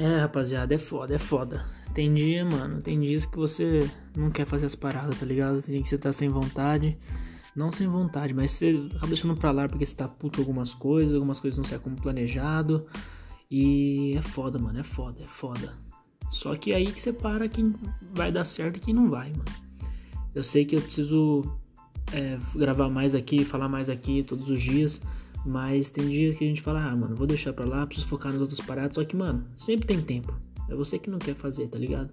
É, rapaziada, é foda, é foda. Tem dia, mano, tem dias que você não quer fazer as paradas, tá ligado? Tem dia que você tá sem vontade. Não sem vontade, mas você acaba deixando pra lá porque você tá puto algumas coisas, algumas coisas não saem como planejado. E é foda, mano, é foda, é foda. Só que é aí que você para quem vai dar certo e quem não vai, mano. Eu sei que eu preciso é, gravar mais aqui, falar mais aqui todos os dias. Mas tem dia que a gente fala, ah, mano, vou deixar pra lá, preciso focar nas outras paradas. Só que, mano, sempre tem tempo. É você que não quer fazer, tá ligado?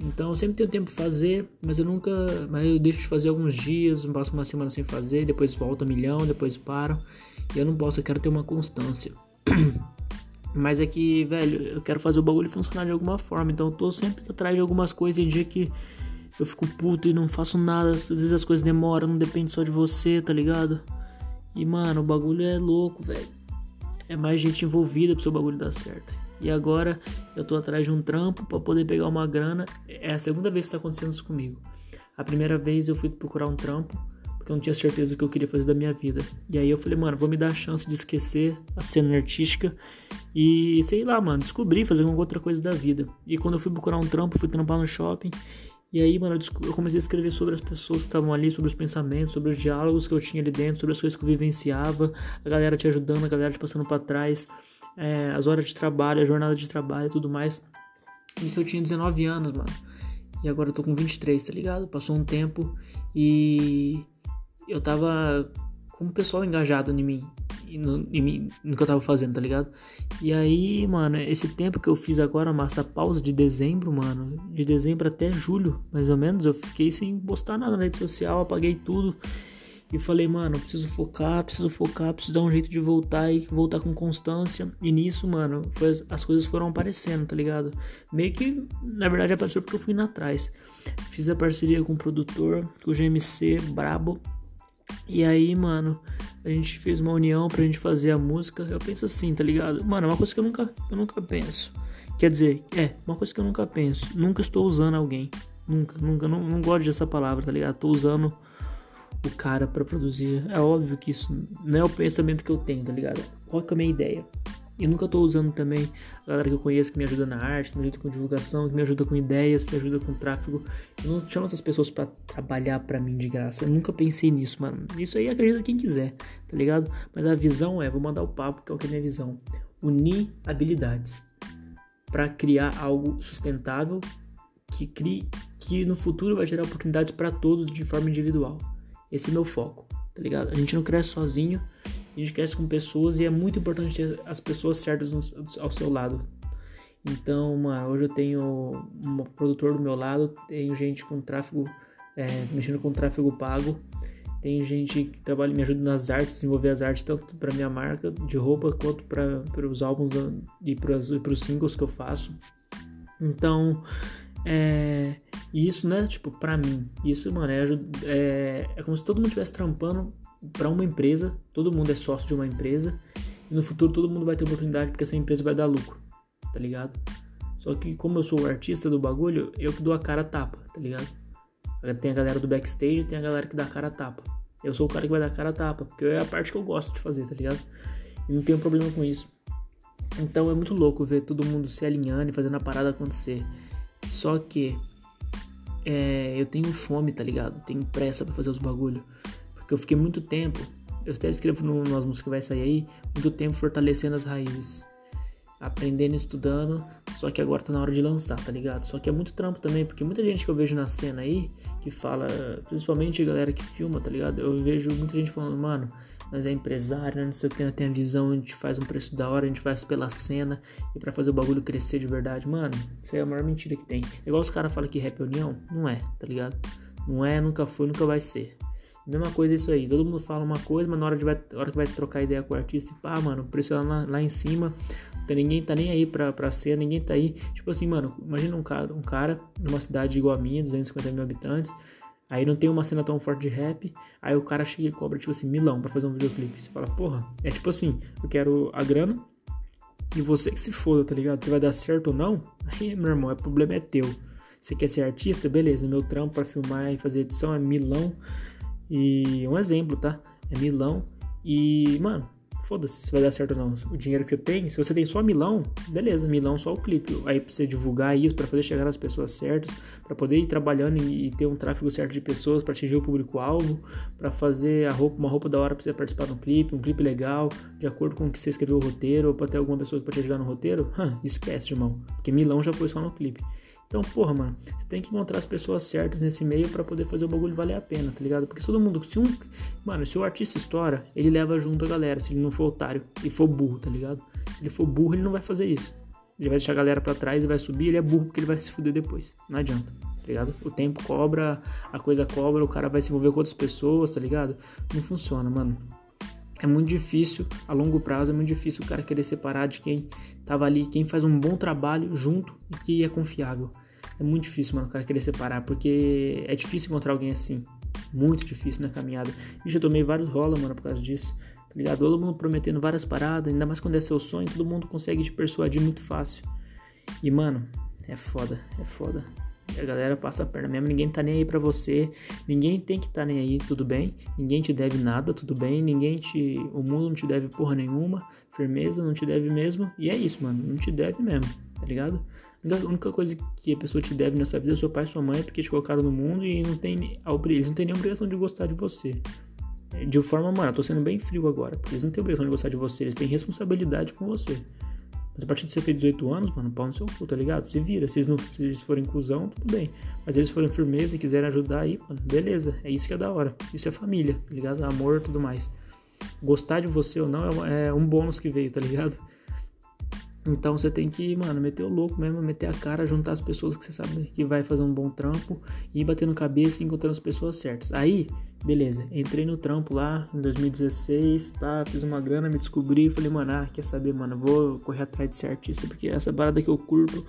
Então eu sempre tenho tempo de fazer, mas eu nunca. Mas eu deixo de fazer alguns dias, passo uma semana sem fazer, depois volta a milhão, depois paro. E eu não posso, eu quero ter uma constância. mas é que, velho, eu quero fazer o bagulho funcionar de alguma forma. Então eu tô sempre atrás de algumas coisas. Tem dia que eu fico puto e não faço nada. Às vezes as coisas demoram, não depende só de você, tá ligado? E mano, o bagulho é louco, velho. É mais gente envolvida pro seu bagulho dar certo. E agora eu tô atrás de um trampo para poder pegar uma grana. É a segunda vez que tá acontecendo isso comigo. A primeira vez eu fui procurar um trampo porque eu não tinha certeza do que eu queria fazer da minha vida. E aí eu falei, mano, vou me dar a chance de esquecer a cena artística e sei lá, mano, descobrir fazer alguma outra coisa da vida. E quando eu fui procurar um trampo, fui trampar no shopping e aí, mano, eu comecei a escrever sobre as pessoas que estavam ali, sobre os pensamentos, sobre os diálogos que eu tinha ali dentro, sobre as coisas que eu vivenciava, a galera te ajudando, a galera te passando para trás, é, as horas de trabalho, a jornada de trabalho e tudo mais. Isso eu tinha 19 anos, mano. E agora eu tô com 23, tá ligado? Passou um tempo e eu tava com o pessoal engajado em mim no, no, que eu tava fazendo, tá ligado? E aí, mano, esse tempo que eu fiz agora, massa, essa pausa de dezembro, mano, de dezembro até julho, mais ou menos, eu fiquei sem postar nada na rede social, apaguei tudo. E falei, mano, preciso focar, preciso focar, preciso dar um jeito de voltar e voltar com constância. E nisso, mano, foi, as coisas foram aparecendo, tá ligado? Meio que, na verdade, apareceu porque eu fui indo atrás. Fiz a parceria com o produtor, com o GMC Brabo. E aí, mano, a gente fez uma união pra gente fazer a música. Eu penso assim, tá ligado? Mano, é uma coisa que eu nunca, eu nunca penso. Quer dizer, é, uma coisa que eu nunca penso. Nunca estou usando alguém. Nunca, nunca, não, não gosto dessa palavra, tá ligado? Tô usando o cara para produzir. É óbvio que isso não é o pensamento que eu tenho, tá ligado? Qual que é a minha ideia? E nunca tô usando também a galera que eu conheço que me ajuda na arte, que me ajuda com divulgação, que me ajuda com ideias, que me ajuda com tráfego. Eu não chamo essas pessoas para trabalhar para mim de graça. Eu nunca pensei nisso, mano. Isso aí acredita quem quiser, tá ligado? Mas a visão é, vou mandar o papo, que é o que é a minha visão. Unir habilidades para criar algo sustentável que crie que no futuro vai gerar oportunidades para todos de forma individual. Esse é meu foco, tá ligado? A gente não cresce sozinho, a gente cresce com pessoas e é muito importante ter as pessoas certas ao seu lado. Então, mano, hoje eu tenho um produtor do meu lado, tenho gente com tráfego, é, mexendo com tráfego pago, tem gente que trabalha me ajuda nas artes, desenvolver as artes tanto para minha marca de roupa quanto para os álbuns e para os singles que eu faço. Então, é, isso, né, tipo, pra mim, isso, mano, é, é, é como se todo mundo estivesse trampando para uma empresa, todo mundo é sócio de uma empresa, e no futuro todo mundo vai ter oportunidade porque essa empresa vai dar lucro, tá ligado? Só que como eu sou o artista do bagulho, eu que dou a cara a tapa, tá ligado? Tem a galera do backstage tem a galera que dá a cara a tapa. Eu sou o cara que vai dar a cara a tapa, porque é a parte que eu gosto de fazer, tá ligado? E não tenho problema com isso. Então é muito louco ver todo mundo se alinhando e fazendo a parada acontecer. Só que é, eu tenho fome, tá ligado? Tenho pressa para fazer os bagulho. Porque eu fiquei muito tempo, eu até escrevo no, nas músicas que vai sair aí, muito tempo fortalecendo as raízes. Aprendendo, estudando, só que agora tá na hora de lançar, tá ligado? Só que é muito trampo também, porque muita gente que eu vejo na cena aí, que fala, principalmente a galera que filma, tá ligado? Eu vejo muita gente falando, mano, nós é empresário, não sei o que, nós tem a visão, a gente faz um preço da hora, a gente faz pela cena e para fazer o bagulho crescer de verdade. Mano, isso é a maior mentira que tem. Igual os caras falam que rap é união, não é, tá ligado? Não é, nunca foi, nunca vai ser. Mesma coisa isso aí. Todo mundo fala uma coisa, mas na hora, de vai, hora que vai trocar ideia com o artista, pá, mano, o preço lá, lá em cima. Então ninguém tá nem aí pra, pra cena, ninguém tá aí. Tipo assim, mano, imagina um cara, um cara numa cidade igual a minha, 250 mil habitantes. Aí não tem uma cena tão forte de rap. Aí o cara chega e cobra, tipo assim, milão pra fazer um videoclipe. Você fala, porra, é tipo assim, eu quero a grana e você que se foda, tá ligado? Se vai dar certo ou não, aí, meu irmão, o problema é teu. Você quer ser artista? Beleza, meu trampo pra filmar e fazer edição é milão. E um exemplo, tá? É Milão. E, mano, foda-se se vai dar certo ou não. O dinheiro que você tem, se você tem só Milão, beleza, Milão só o clipe. Aí pra você divulgar isso, para poder chegar nas pessoas certas, para poder ir trabalhando e, ter um tráfego certo de pessoas para atingir o público-alvo, para fazer a roupa, uma roupa da hora pra você participar de um clipe, um clipe legal, de acordo com o que você escreveu o roteiro, ou pra ter alguma pessoa pode te ajudar no roteiro, hum, esquece, irmão. Porque Milão já foi só no clipe. Então, porra, mano, você tem que encontrar as pessoas certas nesse meio para poder fazer o bagulho valer a pena, tá ligado? Porque todo mundo. Se um, mano, se o artista estoura, ele leva junto a galera, se ele não for otário e for burro, tá ligado? Se ele for burro, ele não vai fazer isso. Ele vai deixar a galera para trás e vai subir, ele é burro porque ele vai se fuder depois. Não adianta, tá ligado? O tempo cobra, a coisa cobra, o cara vai se envolver com outras pessoas, tá ligado? Não funciona, mano. É muito difícil, a longo prazo, é muito difícil o cara querer separar de quem tava ali, quem faz um bom trabalho junto e que é confiável. É muito difícil, mano, o cara querer separar, porque é difícil encontrar alguém assim. Muito difícil na caminhada. E já tomei vários rola, mano, por causa disso. Tá ligado? Todo mundo prometendo várias paradas, ainda mais quando é seu sonho, todo mundo consegue te persuadir muito fácil. E, mano, é foda, é foda. A galera passa a perna mesmo, ninguém tá nem aí pra você, ninguém tem que tá nem aí, tudo bem? Ninguém te deve nada, tudo bem? Ninguém te. O mundo não te deve porra nenhuma, firmeza não te deve mesmo. E é isso, mano, não te deve mesmo, tá ligado? A única coisa que a pessoa te deve nessa vida é seu pai e sua mãe, porque te colocaram no mundo e não tem, eles não têm nenhuma obrigação de gostar de você. De forma, mano, eu tô sendo bem frio agora, porque eles não têm obrigação de gostar de você, eles têm responsabilidade com você. Mas a partir de você ter 18 anos, mano, pau no seu cu, tá ligado? Se vira. Se eles, não, se eles forem cuzão, tudo bem. Mas se eles forem firmeza e quiserem ajudar aí, mano, beleza. É isso que é da hora. Isso é família, tá ligado? Amor e tudo mais. Gostar de você ou não é, é um bônus que veio, tá ligado? Então você tem que, mano, meter o louco mesmo, meter a cara, juntar as pessoas que você sabe que vai fazer um bom trampo e ir batendo cabeça e encontrando as pessoas certas. Aí, beleza, entrei no trampo lá em 2016, tá? Fiz uma grana, me descobri, falei, mano, ah, quer saber, mano, vou correr atrás de ser artista, porque essa parada que eu curto,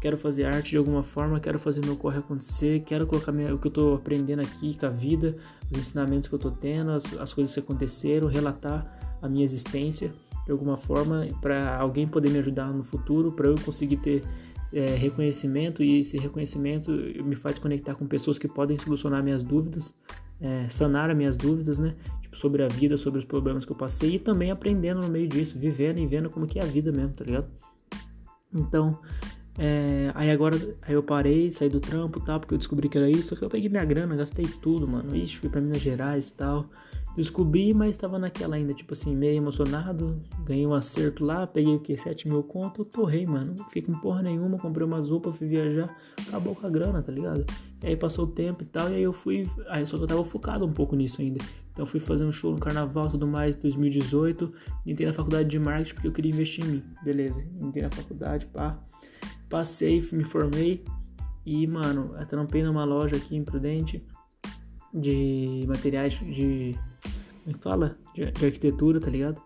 quero fazer arte de alguma forma, quero fazer meu corre acontecer, quero colocar minha, o que eu tô aprendendo aqui com a vida, os ensinamentos que eu tô tendo, as, as coisas que aconteceram, relatar a minha existência de alguma forma para alguém poder me ajudar no futuro, para eu conseguir ter é, reconhecimento e esse reconhecimento me faz conectar com pessoas que podem solucionar minhas dúvidas, é, sanar as minhas dúvidas, né? Tipo, sobre a vida, sobre os problemas que eu passei e também aprendendo no meio disso, vivendo e vendo como que é a vida mesmo, tá ligado? Então, é, aí agora aí eu parei, saí do trampo e tal, porque eu descobri que era isso, só que eu peguei minha grana, gastei tudo, mano. Ixi, fui pra Minas Gerais e tal. Descobri, mas estava naquela ainda, tipo assim, meio emocionado. Ganhei um acerto lá, peguei o que? 7 mil conto, torrei, mano. Fiquei com porra nenhuma, comprei umas roupas, fui viajar, acabou com a grana, tá ligado? E aí passou o tempo e tal, e aí eu fui. Aí só que eu tava focado um pouco nisso ainda. Então fui fazer um show no carnaval tudo mais, 2018. Entrei na faculdade de marketing porque eu queria investir em mim. Beleza, entrei na faculdade, pá. Passei, me formei. E, mano, trampei numa loja aqui em Prudente de materiais de como é fala? De, de, arquitetura, tá ligado?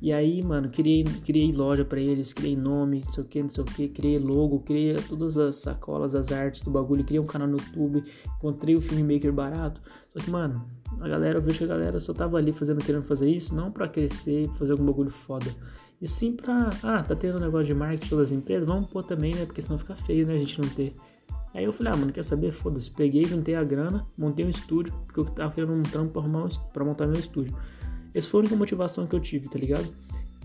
E aí, mano, criei, criei loja para eles, criei nome, não sei o que, não sei o que, criei logo, criei todas as sacolas, as artes do bagulho, criei um canal no YouTube, encontrei o filmmaker barato. Só que, mano, a galera, eu vejo que a galera só tava ali fazendo, querendo fazer isso, não para crescer, fazer algum bagulho foda. E sim pra, ah, tá tendo um negócio de marketing todas as empresas, vamos pôr também, né? Porque senão fica feio, né? A gente não ter. Aí eu falei, ah, mano, quer saber? Foda-se. Peguei, juntei a grana, montei um estúdio, porque eu tava querendo um trampo pra, arrumar um, pra montar meu estúdio. Essa foi a única motivação que eu tive, tá ligado?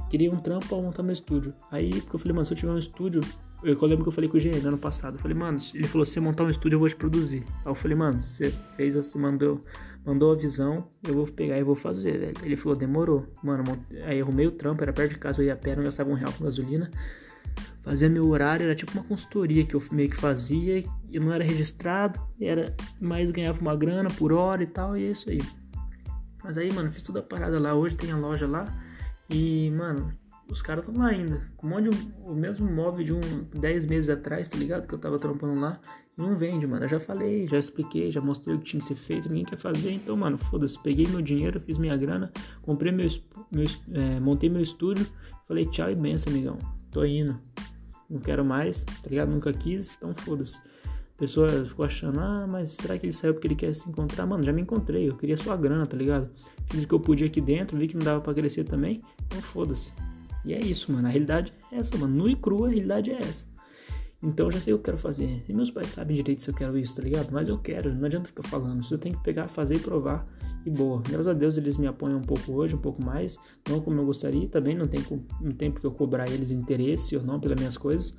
Queria um trampo pra montar meu estúdio. Aí, porque eu falei, mano, se eu tiver um estúdio. Eu, lembro que eu falei com o GN ano passado. Eu falei, mano, ele falou: se você montar um estúdio, eu vou te produzir. Aí eu falei, mano, você fez, você mandou, mandou a visão, eu vou pegar e vou fazer, velho. Ele falou, demorou. Mano, aí arrumei o trampo, era perto de casa, eu ia a pé, não gastava um real com gasolina fazia meu horário, era tipo uma consultoria que eu meio que fazia, e não era registrado, era mais ganhava uma grana por hora e tal, e é isso aí. Mas aí, mano, fiz toda a parada lá, hoje tem a loja lá, e, mano, os caras estão lá ainda, com um monte de, o mesmo móvel de um 10 meses atrás, tá ligado? Que eu tava trampando lá, não vende, mano. Eu já falei, já expliquei, já mostrei o que tinha que ser feito, ninguém quer fazer, então, mano, foda-se, peguei meu dinheiro, fiz minha grana, comprei meu, meu é, montei meu estúdio, falei tchau e benção, amigão, tô indo não quero mais, tá ligado? Nunca quis, então foda-se. A pessoa ficou achando, ah, mas será que ele saiu porque ele quer se encontrar? Mano, já me encontrei, eu queria sua grana, tá ligado? Fiz o que eu podia aqui dentro, vi que não dava pra crescer também, então foda-se. E é isso, mano, a realidade é essa, mano, nu e crua a realidade é essa. Então eu já sei o que eu quero fazer. E meus pais sabem direito se eu quero isso, tá ligado? Mas eu quero, não adianta ficar falando. Você tem que pegar, fazer e provar. E boa. Graças a Deus eles me apoiam um pouco hoje, um pouco mais, não como eu gostaria, também não tem, não tem porque eu cobrar eles interesse ou não pelas minhas coisas,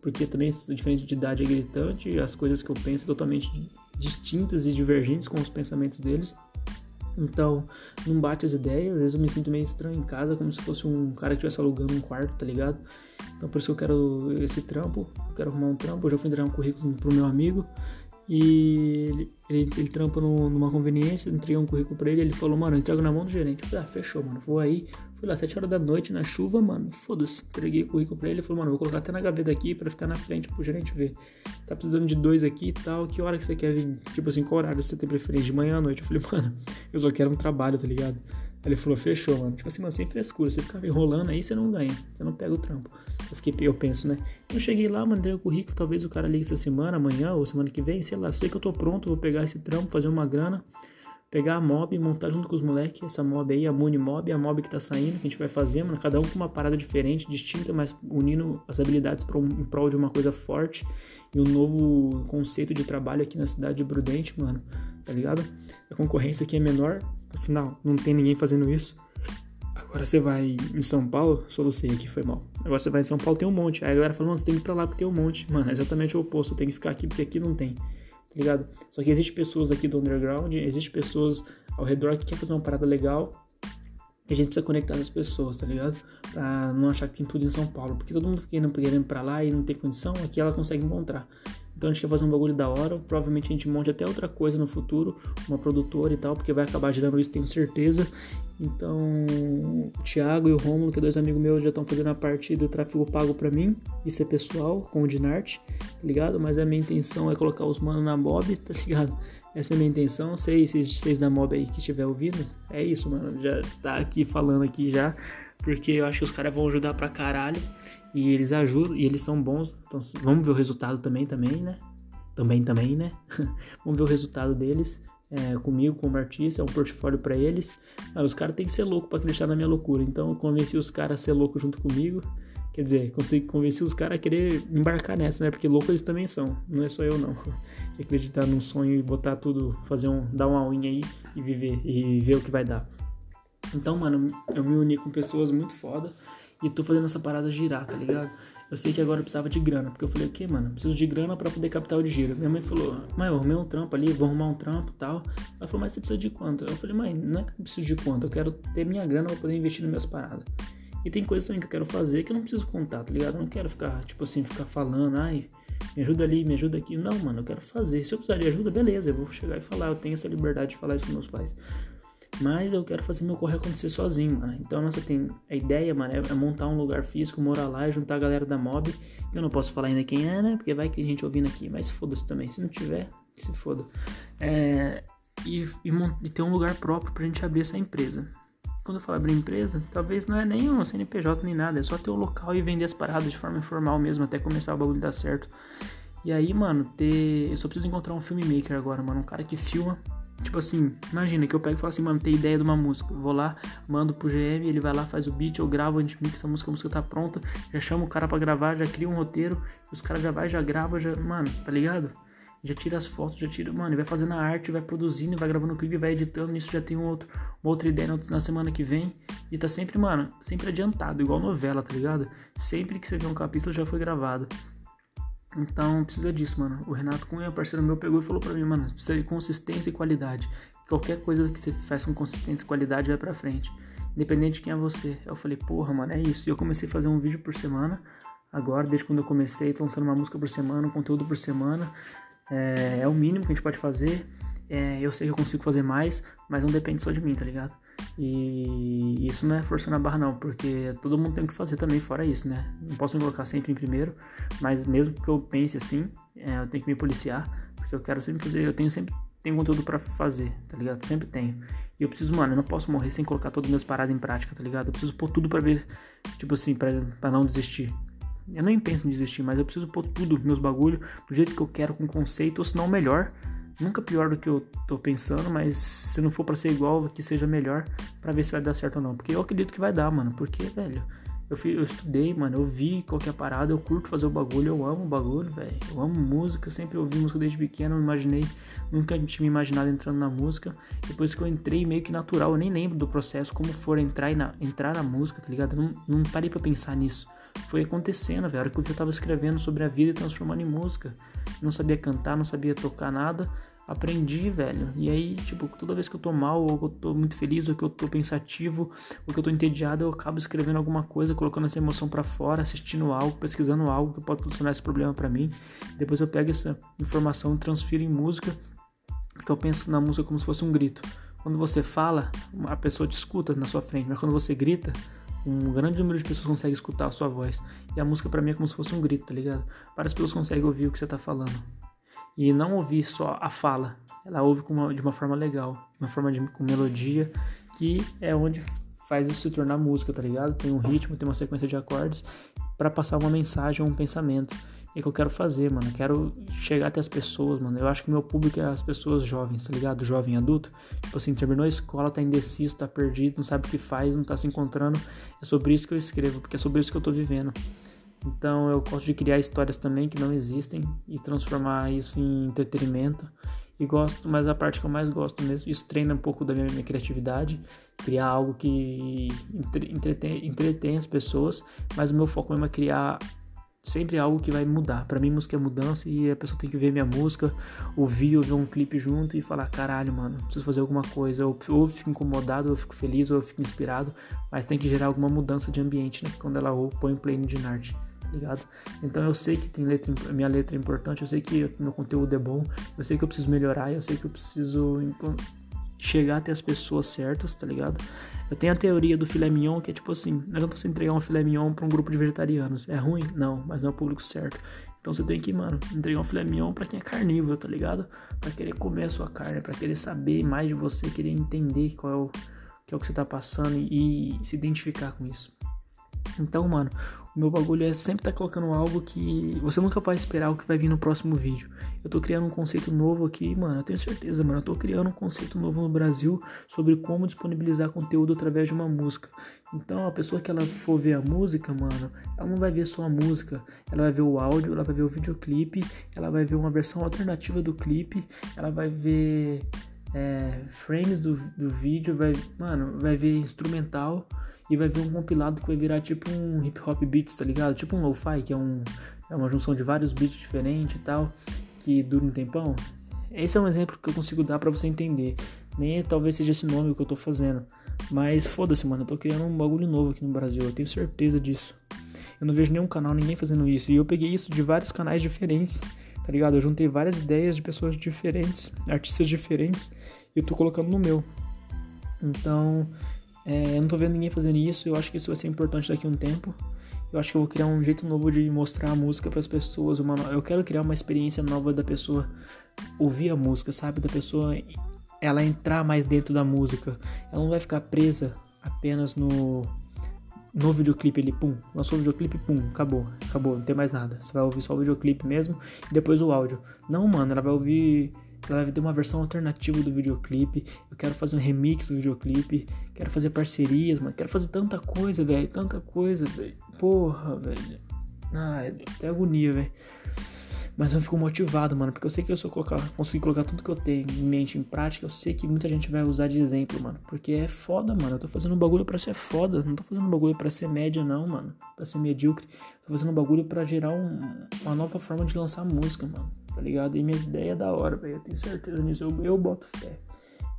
porque também a diferença de idade é gritante, as coisas que eu penso totalmente distintas e divergentes com os pensamentos deles. Então, não bate as ideias, às vezes eu me sinto meio estranho em casa, como se fosse um cara que estivesse alugando um quarto, tá ligado? Então por isso que eu quero esse trampo, eu quero arrumar um trampo, eu já fui entregar um currículo pro meu amigo, e ele, ele, ele trampa no, numa conveniência, entreguei um currículo pra ele, ele falou, mano, entrego na mão do gerente. Eu falei, ah, fechou, mano, vou aí. Fui lá, 7 horas da noite, na chuva, mano, foda-se. Entreguei o currículo pra ele, ele falou, mano, vou colocar até na gaveta aqui pra ficar na frente pro gerente ver. Tá precisando de dois aqui e tal, que hora que você quer vir? Tipo assim, qual horário você tem preferência, de manhã à noite? Eu falei, mano, eu só quero um trabalho, tá ligado? Ele falou, fechou, mano. Tipo assim, mano, sem frescura. Você ficar enrolando aí, você não ganha. Você não pega o trampo. Eu fiquei, eu penso, né? Eu cheguei lá, mandei o currículo. Talvez o cara ligue essa semana, amanhã ou semana que vem, sei lá. Sei que eu tô pronto, vou pegar esse trampo, fazer uma grana. Pegar a mob, montar junto com os moleques, essa mob aí, a Muni Mob, a mob que tá saindo, que a gente vai fazer, mano. Cada um com uma parada diferente, distinta, mas unindo as habilidades pra, em prol de uma coisa forte e um novo conceito de trabalho aqui na cidade de Prudente, mano. Tá ligado? A concorrência aqui é menor, Afinal, não tem ninguém fazendo isso. Agora você vai em São Paulo, solucei aqui, foi mal. Agora você vai em São Paulo, tem um monte. Aí a galera mano, você tem que ir pra lá porque tem um monte. Mano, é exatamente o oposto, tenho que ficar aqui porque aqui não tem. Tá ligado? Só que existe pessoas aqui do underground, existe pessoas ao redor que querem fazer uma parada legal. E a gente precisa conectar as pessoas, tá ligado? Pra não achar que tem tudo em São Paulo. Porque todo mundo fica querendo pra lá e não tem condição, aqui ela consegue encontrar. Então a gente quer fazer um bagulho da hora. Provavelmente a gente monte até outra coisa no futuro, uma produtora e tal, porque vai acabar gerando isso, tenho certeza. Então o Thiago e o Romulo, que é dois amigos meus, já estão fazendo a parte do tráfego pago para mim. Isso é pessoal, com o Dinart, tá ligado? Mas a minha intenção é colocar os manos na mob, tá ligado? Essa é a minha intenção. Sei se vocês da mob aí que estiver ouvindo. É isso, mano. Já tá aqui falando aqui já. Porque eu acho que os caras vão ajudar pra caralho. E eles ajudam, e eles são bons. Então vamos ver o resultado também, também, né? Também, também, né? vamos ver o resultado deles. É, comigo, como artista, é um portfólio para eles. Os caras têm que ser louco para acreditar na minha loucura. Então eu convenci os caras a ser louco junto comigo. Quer dizer, consegui convencer os caras a querer embarcar nessa, né? Porque louco eles também são. Não é só eu, não. acreditar num sonho e botar tudo, fazer um, dar uma unha aí e viver e ver o que vai dar. Então, mano, eu me uni com pessoas muito foda e tô fazendo essa parada girar, tá ligado? Eu sei que agora eu precisava de grana, porque eu falei, o que, mano? Preciso de grana para poder captar o dinheiro. Minha mãe falou, mãe, eu arrumei um trampo ali, vou arrumar um trampo tal. Ela falou, mas você precisa de quanto? Eu falei, mãe, não é que eu preciso de quanto, eu quero ter minha grana pra poder investir nas minhas paradas. E tem coisas também que eu quero fazer que eu não preciso contar, tá ligado? Eu não quero ficar, tipo assim, ficar falando, ai, me ajuda ali, me ajuda aqui. Não, mano, eu quero fazer. Se eu precisar de ajuda, beleza, eu vou chegar e falar, eu tenho essa liberdade de falar isso com meus pais. Mas eu quero fazer meu corre acontecer sozinho, mano. Então, nossa, tem a ideia, mano, é, montar um lugar físico, morar lá e juntar a galera da mob. Eu não posso falar ainda quem é, né? Porque vai que tem gente ouvindo aqui, mas foda-se também. Se não tiver, que se foda. É, e, e, e, ter um lugar próprio pra gente abrir essa empresa. Quando eu falo abrir empresa, talvez não é nem um CNPJ nem nada, é só ter o um local e vender as paradas de forma informal mesmo, até começar o bagulho dar certo. E aí, mano, ter. Eu só preciso encontrar um filmmaker agora, mano. Um cara que filma Tipo assim, imagina que eu pego e falo assim, mano, tem ideia de uma música. vou lá, mando pro GM, ele vai lá, faz o beat, eu gravo, a gente mixa a música, a música tá pronta, já chamo o cara pra gravar, já cria um roteiro, os caras já vai, já grava, já. Mano, tá ligado? Já tira as fotos, já tira. Mano, vai fazendo a arte, vai produzindo, vai gravando o clipe, vai editando. Nisso já tem um outro, uma outra ideia na semana que vem. E tá sempre, mano, sempre adiantado, igual novela, tá ligado? Sempre que você vê um capítulo já foi gravado. Então precisa disso, mano. O Renato Cunha, parceiro meu, pegou e falou pra mim, mano, precisa de consistência e qualidade. Qualquer coisa que você faz com consistência e qualidade vai pra frente. Independente de quem é você. Eu falei, porra, mano, é isso. E eu comecei a fazer um vídeo por semana. Agora, desde quando eu comecei, tô lançando uma música por semana, um conteúdo por semana. É, é o mínimo que a gente pode fazer. É, eu sei que eu consigo fazer mais, mas não depende só de mim, tá ligado? E isso não é forçando a barra não, porque todo mundo tem que fazer também fora isso, né? Não posso me colocar sempre em primeiro, mas mesmo que eu pense assim, é, eu tenho que me policiar, porque eu quero sempre fazer, eu tenho sempre tenho conteúdo para fazer, tá ligado? Sempre tenho. E eu preciso, mano, eu não posso morrer sem colocar todas as minhas paradas em prática, tá ligado? Eu preciso pôr tudo para ver, tipo assim, pra não desistir. Eu nem penso em desistir, mas eu preciso pôr tudo, meus bagulho, do jeito que eu quero, com conceito, ou se não melhor, Nunca pior do que eu tô pensando, mas se não for para ser igual, que seja melhor para ver se vai dar certo ou não. Porque eu acredito que vai dar, mano. Porque, velho, Eu, fui, eu estudei, mano, eu vi qual que é parada, eu curto fazer o bagulho, eu amo o bagulho, velho. Eu amo música, eu sempre ouvi música desde pequeno, não imaginei, nunca tinha me imaginado entrando na música. Depois que eu entrei, meio que natural, eu nem lembro do processo, como for entrar na, entrar na música, tá ligado? Eu não, não parei pra pensar nisso. Foi acontecendo, velho. A hora que eu tava escrevendo sobre a vida e transformando em música. Não sabia cantar, não sabia tocar nada aprendi, velho. E aí, tipo, toda vez que eu tô mal, ou que eu tô muito feliz, ou que eu tô pensativo, ou que eu tô entediado, eu acabo escrevendo alguma coisa, colocando essa emoção para fora, assistindo algo, pesquisando algo que pode solucionar esse problema para mim. Depois eu pego essa informação e transfiro em música, porque eu penso na música como se fosse um grito. Quando você fala, a pessoa te escuta na sua frente, mas quando você grita, um grande número de pessoas consegue escutar a sua voz. E a música para mim é como se fosse um grito, tá ligado? Várias pessoas conseguem ouvir o que você tá falando e não ouvir só a fala, ela ouve uma, de uma forma legal, de uma forma de, com melodia, que é onde faz isso se tornar música, tá ligado? Tem um ritmo, tem uma sequência de acordes para passar uma mensagem um pensamento. É que eu quero fazer, mano. Quero chegar até as pessoas, mano. Eu acho que meu público é as pessoas jovens, tá ligado? Jovem adulto. Tipo assim, terminou a escola, tá indeciso, tá perdido, não sabe o que faz, não tá se encontrando. É sobre isso que eu escrevo, porque é sobre isso que eu tô vivendo. Então eu gosto de criar histórias também que não existem e transformar isso em entretenimento. E gosto, mas a parte que eu mais gosto mesmo, isso treina um pouco da minha, minha criatividade, criar algo que entretém, entretém as pessoas, mas o meu foco mesmo é criar sempre algo que vai mudar. Para mim, música é mudança e a pessoa tem que ver minha música, ouvir, ouvir um clipe junto e falar: caralho, mano, preciso fazer alguma coisa. Ou, ou eu fico incomodado, ou eu fico feliz, ou eu fico inspirado, mas tem que gerar alguma mudança de ambiente, né? Quando ela ou põe play no Dinarte ligado? Então eu sei que tem letra, minha letra é importante, eu sei que meu conteúdo é bom, eu sei que eu preciso melhorar, eu sei que eu preciso chegar até as pessoas certas, tá ligado? Eu tenho a teoria do filé mignon, que é tipo assim, não adianta você entregar um filé mignon pra um grupo de vegetarianos. É ruim? Não, mas não é o público certo. Então você tem que, mano, entregar um filé mignon pra quem é carnívoro, tá ligado? Pra querer comer a sua carne, pra querer saber mais de você, querer entender qual é o que é o que você tá passando e, e se identificar com isso. Então, mano, meu bagulho é sempre estar tá colocando algo que você nunca vai esperar o que vai vir no próximo vídeo. Eu tô criando um conceito novo aqui, mano. Eu tenho certeza, mano. Eu tô criando um conceito novo no Brasil sobre como disponibilizar conteúdo através de uma música. Então, a pessoa que ela for ver a música, mano, ela não vai ver só a música. Ela vai ver o áudio, ela vai ver o videoclipe, ela vai ver uma versão alternativa do clipe, ela vai ver é, frames do, do vídeo, vai, mano, vai ver instrumental e vai ver um compilado que vai virar tipo um hip hop beats, tá ligado? Tipo um lo-fi, que é, um, é uma junção de vários beats diferentes e tal, que dura um tempão. Esse é um exemplo que eu consigo dar para você entender. Nem talvez seja esse nome que eu tô fazendo. Mas foda-se, mano, eu tô criando um bagulho novo aqui no Brasil, eu tenho certeza disso. Eu não vejo nenhum canal, ninguém fazendo isso. E eu peguei isso de vários canais diferentes, tá ligado? Eu juntei várias ideias de pessoas diferentes, artistas diferentes, e eu tô colocando no meu. Então, é, eu não tô vendo ninguém fazendo isso, eu acho que isso vai ser importante daqui a um tempo. Eu acho que eu vou criar um jeito novo de mostrar a música para as pessoas. Uma, eu quero criar uma experiência nova da pessoa ouvir a música, sabe? Da pessoa ela entrar mais dentro da música. Ela não vai ficar presa apenas no no videoclipe ele, pum, lançou o videoclipe, pum, acabou, acabou, não tem mais nada. Você vai ouvir só o videoclipe mesmo e depois o áudio. Não, mano, ela vai ouvir ela vai ter uma versão alternativa do videoclipe. Eu quero fazer um remix do videoclipe. Quero fazer parcerias, mano. Quero fazer tanta coisa, velho. Tanta coisa, velho. Porra, velho. É até agonia, velho. Mas eu fico motivado, mano, porque eu sei que eu se eu colocar, conseguir colocar tudo que eu tenho em mente em prática, eu sei que muita gente vai usar de exemplo, mano. Porque é foda, mano. Eu tô fazendo um bagulho pra ser foda. Não tô fazendo um bagulho pra ser média, não, mano. Pra ser medíocre. Tô fazendo um bagulho pra gerar um, uma nova forma de lançar música, mano. Tá ligado? E minhas ideias é da hora, velho. Eu tenho certeza nisso. Eu, eu boto fé.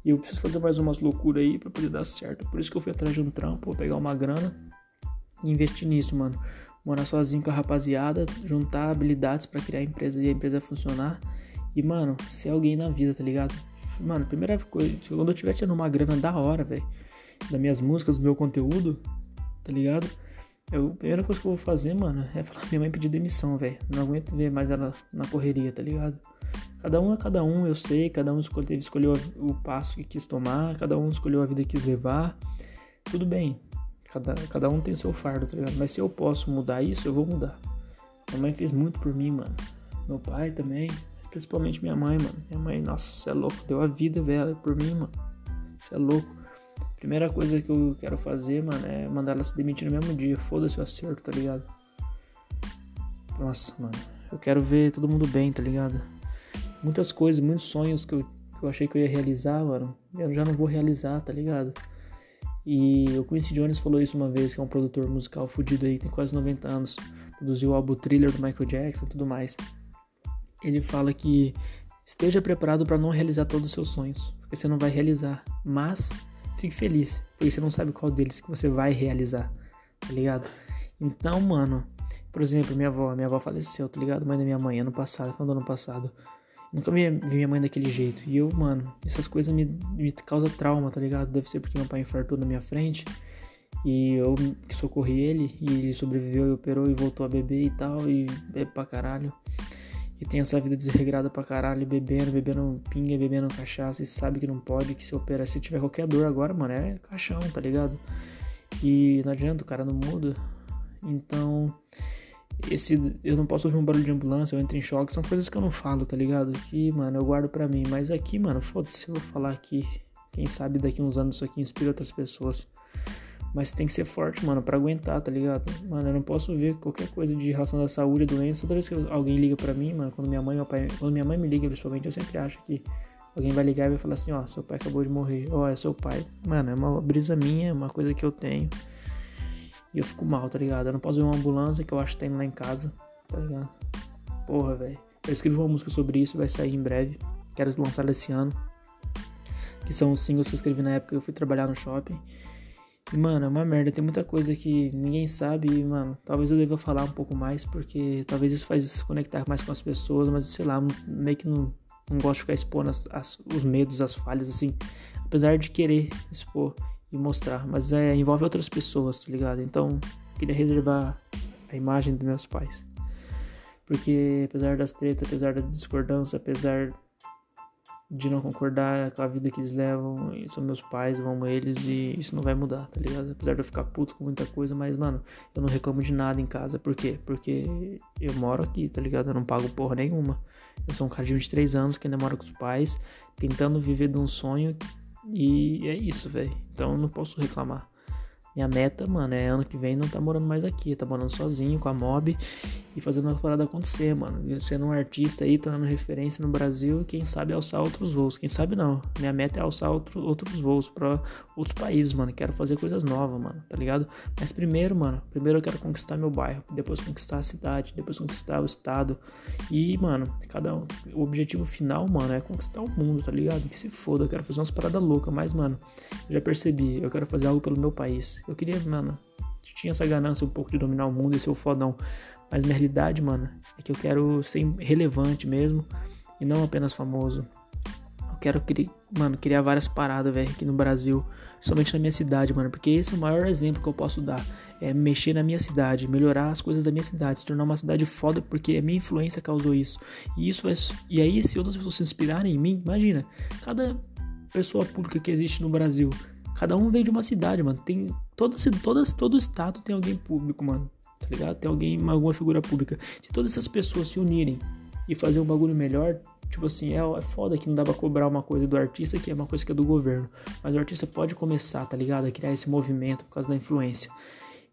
E eu preciso fazer mais umas loucuras aí pra poder dar certo. Por isso que eu fui atrás de um trampo, vou pegar uma grana e investir nisso, mano morar sozinho com a rapaziada, juntar habilidades para criar a empresa e a empresa funcionar. E, mano, ser alguém na vida, tá ligado? Mano, primeira coisa, quando eu tiver tirando uma grana da hora, velho, das minhas músicas, do meu conteúdo, tá ligado? Eu, a primeira coisa que eu vou fazer, mano, é falar minha mãe pedir demissão, velho. Não aguento ver mais ela na correria, tá ligado? Cada um é cada um, eu sei, cada um escolheu, escolheu o passo que quis tomar, cada um escolheu a vida que quis levar. Tudo bem, Cada, cada um tem seu fardo, tá ligado? Mas se eu posso mudar isso, eu vou mudar. Minha mãe fez muito por mim, mano. Meu pai também. Principalmente minha mãe, mano. Minha mãe, nossa, você é louco. Deu a vida, velho, por mim, mano. Você é louco. Primeira coisa que eu quero fazer, mano, é mandar ela se demitir no mesmo dia. Foda-se o acerto, tá ligado? Nossa, mano. Eu quero ver todo mundo bem, tá ligado? Muitas coisas, muitos sonhos que eu, que eu achei que eu ia realizar, mano. Eu já não vou realizar, tá ligado? E o Quincy Jones falou isso uma vez, que é um produtor musical fudido aí, tem quase 90 anos. Produziu o álbum Thriller do Michael Jackson e tudo mais. Ele fala que esteja preparado para não realizar todos os seus sonhos, porque você não vai realizar. Mas fique feliz, porque você não sabe qual deles que você vai realizar, tá ligado? Então, mano, por exemplo, minha avó, minha avó faleceu, tá ligado? Mãe da minha mãe, ano passado, final do ano passado. Nunca vi, vi minha mãe daquele jeito. E eu, mano, essas coisas me, me causam trauma, tá ligado? Deve ser porque meu pai infartou na minha frente. E eu socorri ele. E ele sobreviveu e operou e voltou a beber e tal. E bebe pra caralho. E tem essa vida desregrada pra caralho, bebendo, bebendo pinga, bebendo cachaça. E sabe que não pode, que se opera. Se tiver qualquer dor agora, mano, é caixão, tá ligado? E não adianta, o cara não muda. Então, esse eu não posso ouvir um barulho de ambulância, eu entro em choque, são coisas que eu não falo, tá ligado? Que, mano, eu guardo pra mim. Mas aqui, mano, foda-se, eu vou falar aqui. Quem sabe daqui uns anos isso aqui inspira outras pessoas. Mas tem que ser forte, mano, para aguentar, tá ligado? Mano, eu não posso ver qualquer coisa de relação à saúde, doença. Toda vez que alguém liga para mim, mano, quando minha mãe, meu pai, quando minha mãe me liga, principalmente, eu sempre acho que alguém vai ligar e vai falar assim, ó, seu pai acabou de morrer. Ó, é seu pai. Mano, é uma brisa minha, é uma coisa que eu tenho. E eu fico mal, tá ligado? Eu não posso ver uma ambulância que eu acho que tem lá em casa, tá ligado? Porra, velho. Eu escrevi uma música sobre isso, vai sair em breve. Quero lançar esse ano. Que são os singles que eu escrevi na época que eu fui trabalhar no shopping. E, mano, é uma merda. Tem muita coisa que ninguém sabe. E, mano, talvez eu deva falar um pouco mais, porque talvez isso faz se conectar mais com as pessoas, mas sei lá, meio que não, não gosto de ficar expondo as, as, os medos, as falhas, assim. Apesar de querer expor e mostrar, mas é, envolve outras pessoas, tá ligado? Então, queria reservar a imagem dos meus pais. Porque apesar das tretas, apesar da discordância, apesar de não concordar com a vida que eles levam, são meus pais, vão eles e isso não vai mudar, tá ligado? Apesar de eu ficar puto com muita coisa, mas mano, eu não reclamo de nada em casa, por quê? Porque eu moro aqui, tá ligado? Eu não pago porra nenhuma. Eu sou um cara de 23 anos que ainda mora com os pais, tentando viver de um sonho e é isso, velho. Então não posso reclamar. Minha meta, mano, é ano que vem não tá morando mais aqui, tá morando sozinho com a mob e fazendo a parada acontecer, mano. Sendo um artista aí, tornando referência no Brasil, quem sabe alçar outros voos. Quem sabe não. Minha meta é alçar outro, outros voos para outros países, mano. Quero fazer coisas novas, mano, tá ligado? Mas primeiro, mano, primeiro eu quero conquistar meu bairro, depois conquistar a cidade, depois conquistar o estado. E, mano, cada um, o objetivo final, mano, é conquistar o mundo, tá ligado? Que se foda, eu quero fazer umas paradas loucas, mas, mano, eu já percebi, eu quero fazer algo pelo meu país. Eu queria, mano, tinha essa ganância um pouco de dominar o mundo e ser o fodão. Mas minha realidade, mano, é que eu quero ser relevante mesmo e não apenas famoso. Eu quero criar, mano, criar várias paradas, velho, aqui no Brasil, somente na minha cidade, mano, porque esse é o maior exemplo que eu posso dar. É mexer na minha cidade, melhorar as coisas da minha cidade, se tornar uma cidade foda, porque a minha influência causou isso. E isso vai, e aí se outras pessoas se inspirarem em mim, imagina, cada pessoa pública que existe no Brasil, cada um vem de uma cidade, mano. Tem todo, todo, todo estado tem alguém público, mano tá ligado? Tem alguém, alguma figura pública. Se todas essas pessoas se unirem e fazer um bagulho melhor, tipo assim, é, é foda que não dá pra cobrar uma coisa do artista que é uma coisa que é do governo. Mas o artista pode começar, tá ligado? A criar esse movimento por causa da influência.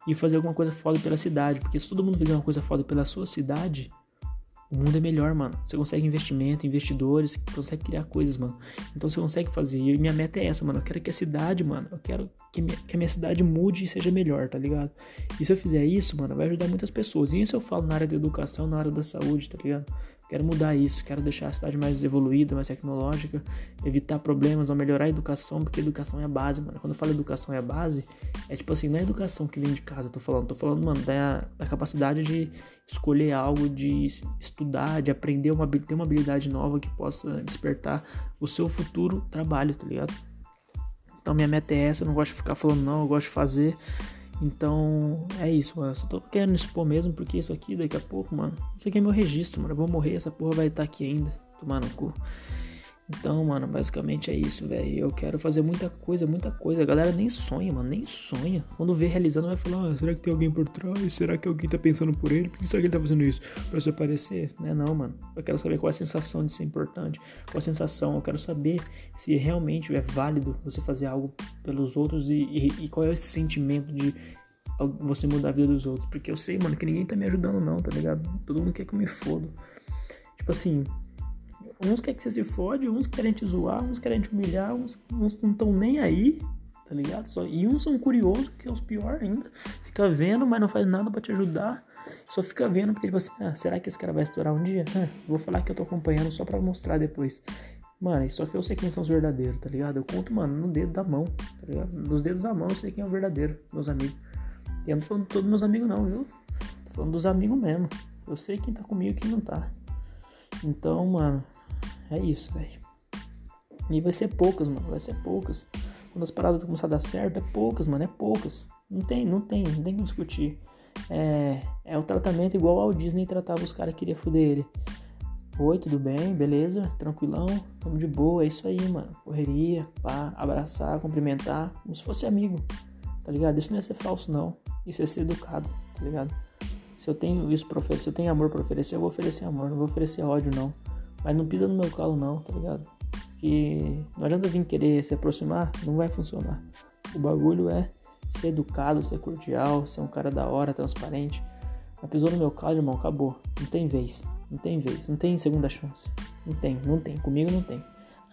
E fazer alguma coisa foda pela cidade. Porque se todo mundo fizer uma coisa foda pela sua cidade, o mundo é melhor, mano. Você consegue investimento, investidores, consegue criar coisas, mano. Então você consegue fazer. E minha meta é essa, mano. Eu quero que a cidade, mano, eu quero que, minha, que a minha cidade mude e seja melhor, tá ligado? E se eu fizer isso, mano, vai ajudar muitas pessoas. E isso eu falo na área da educação, na área da saúde, tá ligado? Quero mudar isso, quero deixar a cidade mais evoluída, mais tecnológica, evitar problemas, melhorar a educação, porque a educação é a base, mano. Quando eu falo educação é a base, é tipo assim, não é educação que vem de casa, tô falando, tô falando, mano, da, da capacidade de escolher algo, de estudar, de aprender, uma, ter uma habilidade nova que possa despertar o seu futuro trabalho, tá ligado? Então minha meta é essa, eu não gosto de ficar falando não, eu gosto de fazer. Então, é isso, mano. Só tô querendo expor mesmo, porque isso aqui daqui a pouco, mano. Isso aqui é meu registro, mano. Eu vou morrer, essa porra vai estar tá aqui ainda. Tomar no cu. Então, mano, basicamente é isso, velho. Eu quero fazer muita coisa, muita coisa. A galera nem sonha, mano, nem sonha. Quando vê realizando, vai falar: ah, será que tem alguém por trás? Será que alguém tá pensando por ele? Por que será que ele tá fazendo isso? Pra você aparecer? Não é não, mano. Eu quero saber qual é a sensação de ser importante. Qual a sensação. Eu quero saber se realmente é válido você fazer algo pelos outros e, e, e qual é esse sentimento de você mudar a vida dos outros. Porque eu sei, mano, que ninguém tá me ajudando, não, tá ligado? Todo mundo quer que eu me foda. Tipo assim, uns querem que você se fode, uns querem te zoar, uns querem te humilhar, uns, uns não estão nem aí, tá ligado? Só, e uns são curiosos, que é os piores ainda. Fica vendo, mas não faz nada para te ajudar. Só fica vendo porque, tipo assim, ah, será que esse cara vai estourar um dia? Ah, vou falar que eu tô acompanhando só pra mostrar depois. Mano, só que eu sei quem são os verdadeiros, tá ligado? Eu conto, mano, no dedo da mão, tá ligado? Nos dedos da mão eu sei quem é o verdadeiro, meus amigos. E eu não tô falando de todos meus amigos, não, viu? Tô falando dos amigos mesmo. Eu sei quem tá comigo e quem não tá. Então, mano, é isso, velho. E vai ser poucas, mano. Vai ser poucas. Quando as paradas começar a dar certo, é poucas, mano. É poucas. Não tem, não tem, não tem que discutir. É, é o tratamento igual ao Disney tratava os caras que queria foder ele. Oi, tudo bem? Beleza? Tranquilão? Tamo de boa, é isso aí, mano. Correria, pá, abraçar, cumprimentar, como se fosse amigo, tá ligado? Isso não é ser falso, não. Isso é ser educado, tá ligado? Se eu tenho isso pra oferecer, se eu tenho amor pra oferecer, eu vou oferecer amor, não vou oferecer ódio, não. Mas não pisa no meu calo, não, tá ligado? Que não adianta vir querer se aproximar, não vai funcionar. O bagulho é ser educado, ser cordial, ser um cara da hora, transparente. Mas pisou no meu calo, irmão, acabou. Não tem vez, não tem vez, não tem segunda chance. Não tem, não tem, comigo não tem.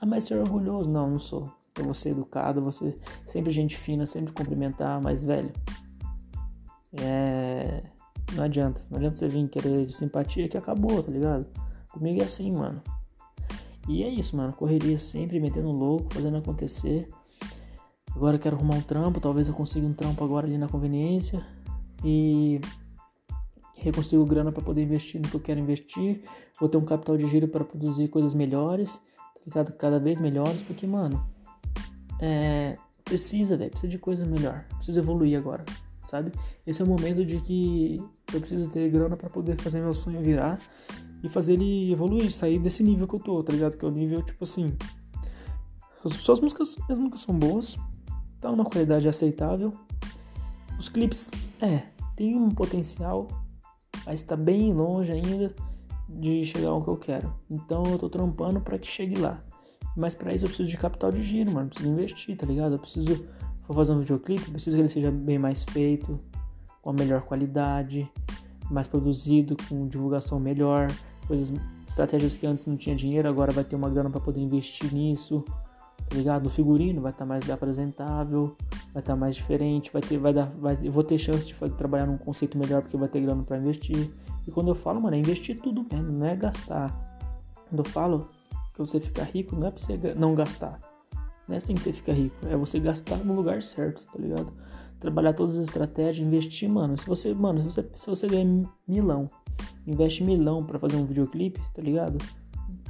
Ah, mas ser orgulhoso? Não, não sou. Eu vou ser educado, você sempre gente fina, sempre cumprimentar, mas velho. É não adianta. Não adianta você vir querer de simpatia que acabou, tá ligado? Comigo é assim, mano. E é isso, mano. Correria sempre, metendo louco, fazendo acontecer. Agora quero arrumar um trampo. Talvez eu consiga um trampo agora ali na conveniência. E reconsigo grana para poder investir no que eu quero investir. Vou ter um capital de giro para produzir coisas melhores, tá ligado? Cada vez melhores, porque, mano, é, precisa, velho, precisa de coisa melhor. Precisa evoluir agora sabe? Esse é o momento de que eu preciso ter grana para poder fazer meu sonho virar e fazer ele evoluir, sair desse nível que eu tô, tá ligado? Que é o nível, tipo assim. Suas músicas, as músicas são boas, tá numa qualidade aceitável. Os clipes, é, tem um potencial, mas tá bem longe ainda de chegar ao que eu quero. Então eu tô trampando para que chegue lá. Mas para isso eu preciso de capital de giro, mano. Preciso investir, tá ligado? Eu preciso for fazer um videoclipe, preciso que ele seja bem mais feito, com a melhor qualidade, mais produzido, com divulgação melhor, coisas, estratégias que antes não tinha dinheiro, agora vai ter uma grana para poder investir nisso, tá ligado? No figurino vai estar tá mais apresentável, vai estar tá mais diferente, vai ter, vai dar, vai, eu vou ter chance de fazer, trabalhar num conceito melhor porque vai ter grana para investir. E quando eu falo, mano, é investir tudo mesmo, não é gastar. Quando eu falo que você fica rico, não é pra você não gastar. Não é assim que você fica rico. É você gastar no lugar certo, tá ligado? Trabalhar todas as estratégias, investir, mano. Se você, mano, se você, se você ganha milão, investe milão para fazer um videoclipe, tá ligado?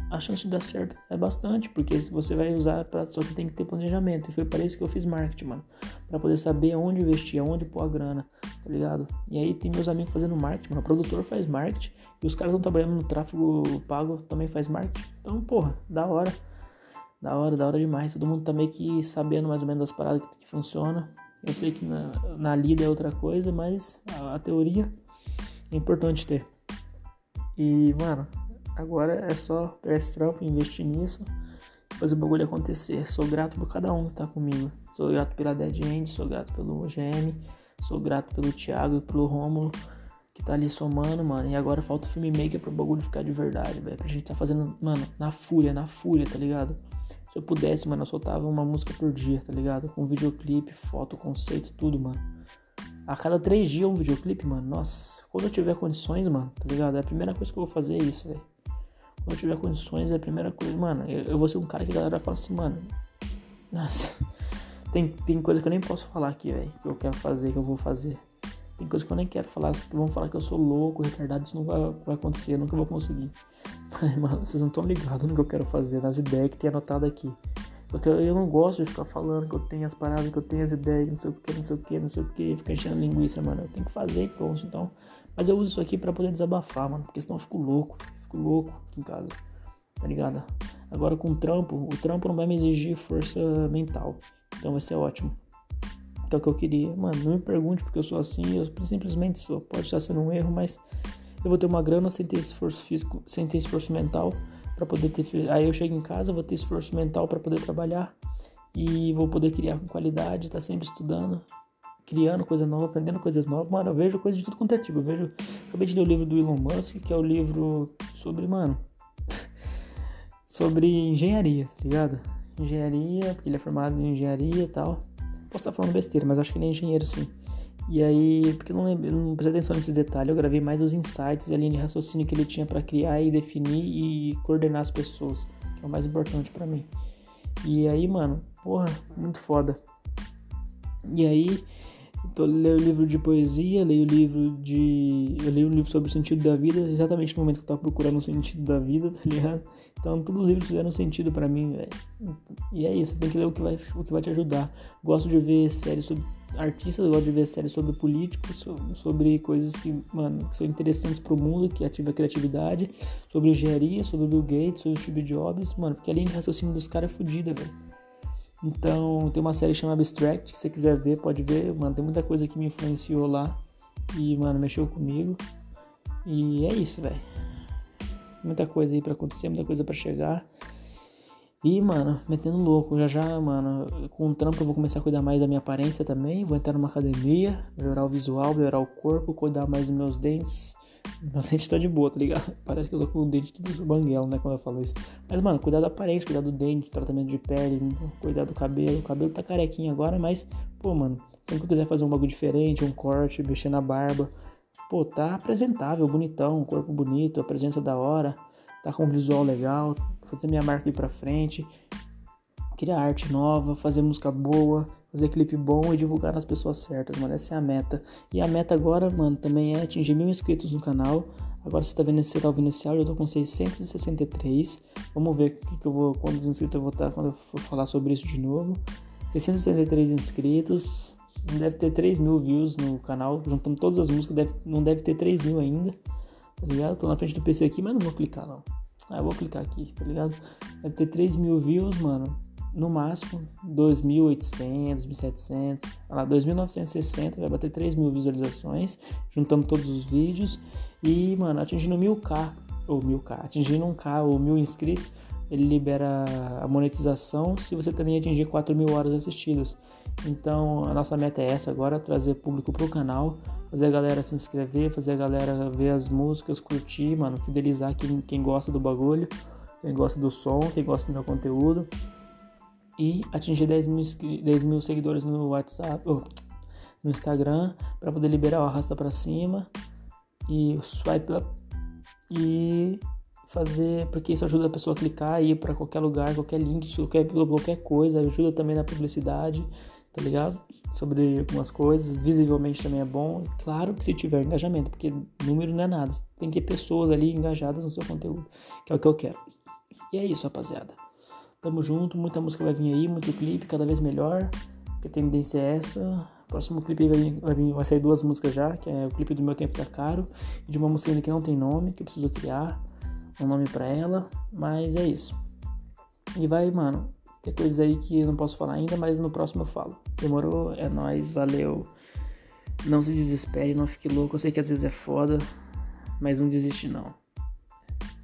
A chance de dar certo é bastante, porque se você vai usar, pra, só que tem que ter planejamento. E foi para isso que eu fiz marketing, mano. Para poder saber onde investir, aonde pôr a grana, tá ligado? E aí tem meus amigos fazendo marketing, mano. O produtor faz marketing e os caras estão trabalhando no tráfego pago também faz marketing. Então, porra, da hora. Da hora, da hora demais. Todo mundo tá meio que sabendo mais ou menos das paradas que, que funciona. Eu sei que na, na lida é outra coisa, mas a, a teoria é importante ter. E, mano, agora é só pegar esse trampo, investir nisso, fazer o bagulho acontecer. Sou grato por cada um que tá comigo. Sou grato pela Dead End, sou grato pelo GM, sou grato pelo Thiago e pelo Rômulo, que tá ali somando, mano. E agora falta o filmmaker pro bagulho ficar de verdade, velho. Pra gente tá fazendo, mano, na fúria, na fúria, tá ligado? Se eu pudesse, mano, eu soltava uma música por dia, tá ligado? Com videoclipe, foto, conceito, tudo, mano. A cada três dias um videoclipe, mano. Nossa, quando eu tiver condições, mano, tá ligado? É a primeira coisa que eu vou fazer é isso, velho. Quando eu tiver condições, é a primeira coisa, mano. Eu, eu vou ser um cara que a galera fala assim, mano. Nossa, tem, tem coisa que eu nem posso falar aqui, velho. Que eu quero fazer, que eu vou fazer. Tem coisa que eu nem quero falar, que vão falar que eu sou louco, retardado, isso não vai, vai acontecer, eu nunca vou conseguir. Mas, mano, vocês não estão ligados no que eu quero fazer, nas ideias que tem anotado aqui. Só que eu, eu, não gosto de ficar falando que eu tenho as paradas, que eu tenho as ideias, não sei o que, não sei o que, não sei o que, ficar enchendo linguiça, mano. Eu tenho que fazer e pronto, então. Mas eu uso isso aqui pra poder desabafar, mano, porque senão eu fico louco, fico louco aqui em casa, tá ligado? Agora com o trampo, o trampo não vai me exigir força mental. Então vai ser ótimo. É o que eu queria. Mano, não me pergunte porque eu sou assim, eu simplesmente sou. Pode estar sendo um erro, mas eu vou ter uma grana sem ter esforço físico, sem ter esforço mental para poder ter. Aí eu chego em casa, vou ter esforço mental para poder trabalhar e vou poder criar com qualidade, tá sempre estudando, criando coisa nova, aprendendo coisas novas. Mano, eu vejo coisas de tudo quanto é tipo. Eu vejo, acabei de ler o livro do Elon Musk, que é o livro sobre, mano, sobre engenharia, tá ligado? Engenharia, porque ele é formado em engenharia e tal. Posso estar falando besteira, mas acho que ele é engenheiro sim. E aí, porque eu não lembro, não prestei atenção nesses detalhes, eu gravei mais os insights e a linha de raciocínio que ele tinha para criar e definir e coordenar as pessoas, que é o mais importante para mim. E aí, mano, porra, muito foda. E aí, tô, leio livro de poesia, leio livro de. Eu leio um livro sobre o sentido da vida, exatamente no momento que eu tava procurando o sentido da vida, tá ligado? Então todos os livros fizeram sentido para mim, velho. E é isso, tem que ler o que, vai, o que vai te ajudar. Gosto de ver séries sobre artistas, gosto de ver séries sobre políticos, sobre coisas que, mano, que são interessantes pro mundo, que ativa a criatividade, sobre engenharia, sobre Bill Gates, sobre Steve Jobs, mano, porque a linha de raciocínio dos caras é fodida, velho. Então, tem uma série chamada Abstract, que você quiser ver, pode ver, mano, tem muita coisa que me influenciou lá e, mano, mexeu comigo. E é isso, velho. Muita coisa aí para acontecer, muita coisa para chegar. E, mano, metendo louco, já já, mano, com o trampo eu vou começar a cuidar mais da minha aparência também. Vou entrar numa academia, melhorar o visual, melhorar o corpo, cuidar mais dos meus dentes. Meus dentes tá de boa, tá ligado? Parece que eu tô com o dente tudo banguelo, né, quando eu falo isso. Mas, mano, cuidar da aparência, cuidar do dente, tratamento de pele, cuidar do cabelo. O cabelo tá carequinho agora, mas, pô, mano, sempre que eu quiser fazer um bagulho diferente, um corte, mexer na barba, pô, tá apresentável, bonitão, corpo bonito, a presença da hora, tá com um visual legal, fazer minha marca ir pra frente, criar arte nova, fazer música boa, fazer clipe bom e divulgar nas pessoas certas, mano. Essa é a meta. E a meta agora, mano, também é atingir mil inscritos no canal. Agora você tá vendo, você tá ouvindo esse áudio, eu tô com 663. Vamos ver que que eu vou, quantos inscritos eu vou estar quando eu for falar sobre isso de novo. 663 inscritos. Deve ter 3 mil views no canal. Juntando todas as músicas, deve, não deve ter 3 mil ainda. Tá ligado? Tô na frente do PC aqui, mas não vou clicar não. Ah, eu vou clicar aqui, tá ligado? Deve ter 3 mil views, mano. No máximo, 2.800, 1.700, lá, 2.960, vai bater 3 mil visualizações, juntando todos os vídeos. E, mano, atingindo 1000k, ou 1000k, atingindo 1k ou 1000 inscritos, ele libera a monetização se você também atingir 4 mil horas assistidas. Então, a nossa meta é essa agora, trazer público pro canal, fazer a galera se inscrever, fazer a galera ver as músicas, curtir, mano, fidelizar quem, quem gosta do bagulho, quem gosta do som, quem gosta do meu conteúdo. E atingir 10 mil, 10 mil seguidores no WhatsApp, oh, no Instagram, para poder liberar o arrasta para cima e o swipe up e fazer, porque isso ajuda a pessoa a clicar e ir para qualquer lugar, qualquer link, qualquer, qualquer coisa, ajuda também na publicidade tá ligado? Sobre algumas coisas, visivelmente também é bom. Claro que se tiver engajamento, porque número não é nada. Tem que ter pessoas ali engajadas no seu conteúdo, que é o que eu quero. E é isso, rapaziada. Tamo junto, muita música vai vir aí, muito clipe, cada vez melhor. Que a tendência é essa. Próximo clipe vai, vai, vir, vai sair duas músicas já, que é o clipe do Meu Tempo Tá Caro, e de uma música que não tem nome, que eu preciso criar um nome para ela. Mas é isso. E vai, mano, tem coisas aí que eu não posso falar ainda, mas no próximo eu falo. Demorou? É nóis, valeu. Não se desespere, não fique louco. Eu sei que às vezes é foda, mas não desiste não.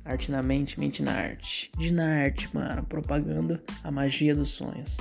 Arte na mente, mente na arte. De na arte, mano. Propagando a magia dos sonhos.